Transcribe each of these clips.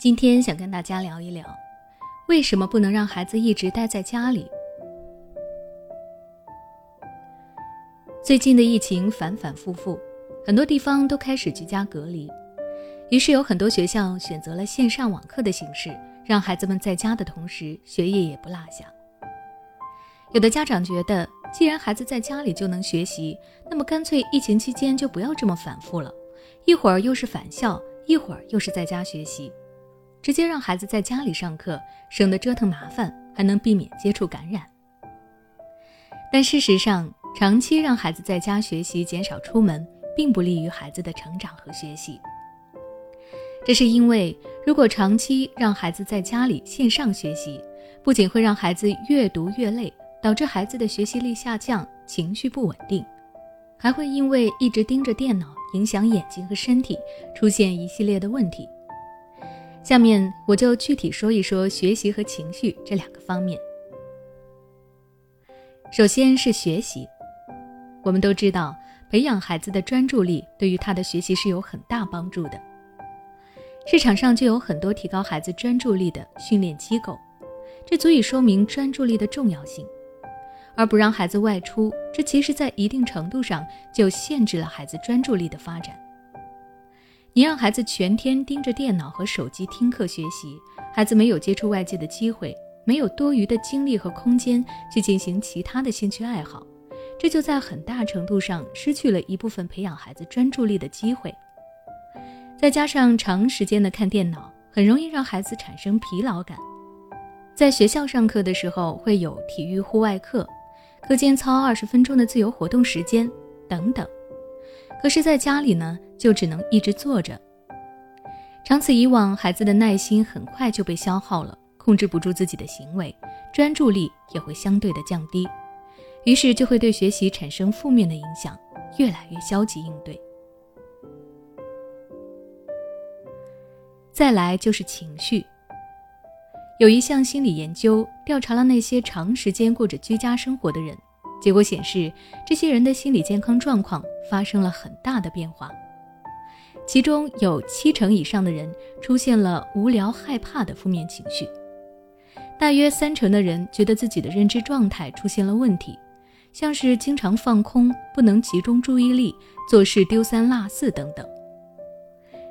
今天想跟大家聊一聊，为什么不能让孩子一直待在家里？最近的疫情反反复复，很多地方都开始居家隔离，于是有很多学校选择了线上网课的形式，让孩子们在家的同时学业也不落下。有的家长觉得，既然孩子在家里就能学习，那么干脆疫情期间就不要这么反复了，一会儿又是返校，一会儿又是在家学习。直接让孩子在家里上课，省得折腾麻烦，还能避免接触感染。但事实上，长期让孩子在家学习，减少出门，并不利于孩子的成长和学习。这是因为，如果长期让孩子在家里线上学习，不仅会让孩子越读越累，导致孩子的学习力下降、情绪不稳定，还会因为一直盯着电脑，影响眼睛和身体，出现一系列的问题。下面我就具体说一说学习和情绪这两个方面。首先是学习，我们都知道，培养孩子的专注力对于他的学习是有很大帮助的。市场上就有很多提高孩子专注力的训练机构，这足以说明专注力的重要性。而不让孩子外出，这其实在一定程度上就限制了孩子专注力的发展。你让孩子全天盯着电脑和手机听课学习，孩子没有接触外界的机会，没有多余的精力和空间去进行其他的兴趣爱好，这就在很大程度上失去了一部分培养孩子专注力的机会。再加上长时间的看电脑，很容易让孩子产生疲劳感。在学校上课的时候会有体育户外课，课间操二十分钟的自由活动时间等等。可是，在家里呢，就只能一直坐着。长此以往，孩子的耐心很快就被消耗了，控制不住自己的行为，专注力也会相对的降低，于是就会对学习产生负面的影响，越来越消极应对。再来就是情绪，有一项心理研究调查了那些长时间过着居家生活的人。结果显示，这些人的心理健康状况发生了很大的变化，其中有七成以上的人出现了无聊、害怕的负面情绪，大约三成的人觉得自己的认知状态出现了问题，像是经常放空、不能集中注意力、做事丢三落四等等。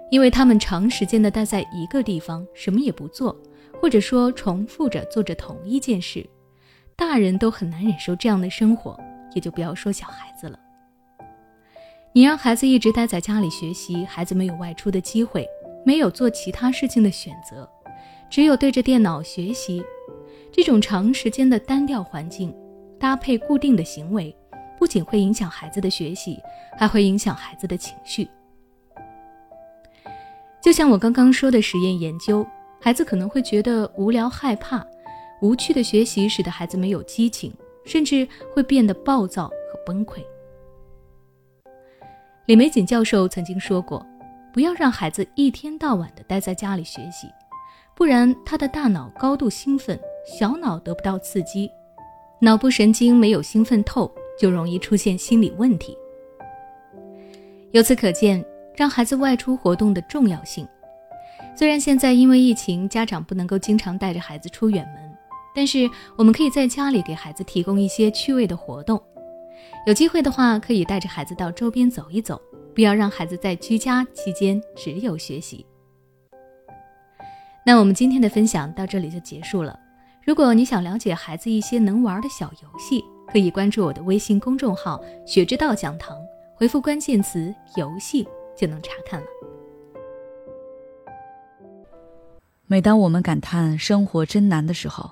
因为他们长时间的待在一个地方，什么也不做，或者说重复着做着同一件事。大人都很难忍受这样的生活，也就不要说小孩子了。你让孩子一直待在家里学习，孩子没有外出的机会，没有做其他事情的选择，只有对着电脑学习。这种长时间的单调环境，搭配固定的行为，不仅会影响孩子的学习，还会影响孩子的情绪。就像我刚刚说的实验研究，孩子可能会觉得无聊、害怕。无趣的学习使得孩子没有激情，甚至会变得暴躁和崩溃。李玫瑾教授曾经说过：“不要让孩子一天到晚的待在家里学习，不然他的大脑高度兴奋，小脑得不到刺激，脑部神经没有兴奋透，就容易出现心理问题。”由此可见，让孩子外出活动的重要性。虽然现在因为疫情，家长不能够经常带着孩子出远门。但是我们可以在家里给孩子提供一些趣味的活动，有机会的话可以带着孩子到周边走一走，不要让孩子在居家期间只有学习。那我们今天的分享到这里就结束了。如果你想了解孩子一些能玩的小游戏，可以关注我的微信公众号“学之道讲堂”，回复关键词“游戏”就能查看了。每当我们感叹生活真难的时候，